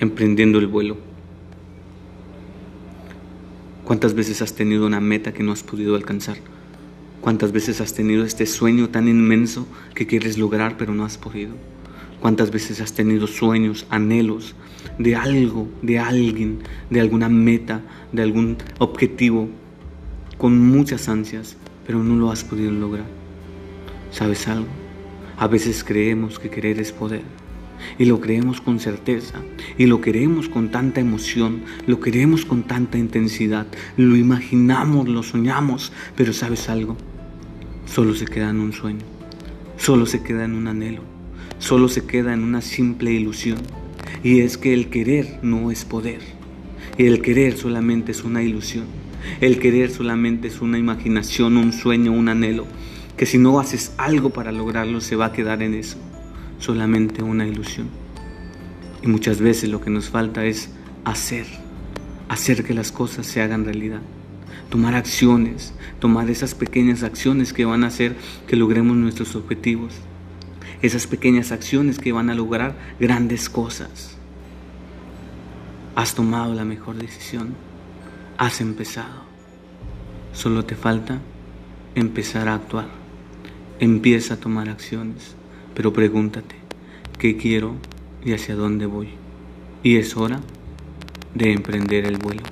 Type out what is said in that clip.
emprendiendo el vuelo. ¿Cuántas veces has tenido una meta que no has podido alcanzar? ¿Cuántas veces has tenido este sueño tan inmenso que quieres lograr pero no has podido? ¿Cuántas veces has tenido sueños, anhelos de algo, de alguien, de alguna meta, de algún objetivo, con muchas ansias, pero no lo has podido lograr? ¿Sabes algo? A veces creemos que querer es poder. Y lo creemos con certeza, y lo queremos con tanta emoción, lo queremos con tanta intensidad, lo imaginamos, lo soñamos, pero sabes algo, solo se queda en un sueño, solo se queda en un anhelo, solo se queda en una simple ilusión. Y es que el querer no es poder, y el querer solamente es una ilusión, el querer solamente es una imaginación, un sueño, un anhelo, que si no haces algo para lograrlo se va a quedar en eso solamente una ilusión. Y muchas veces lo que nos falta es hacer, hacer que las cosas se hagan realidad. Tomar acciones, tomar esas pequeñas acciones que van a hacer que logremos nuestros objetivos. Esas pequeñas acciones que van a lograr grandes cosas. Has tomado la mejor decisión. Has empezado. Solo te falta empezar a actuar. Empieza a tomar acciones pero pregúntate, ¿qué quiero y hacia dónde voy? Y es hora de emprender el vuelo.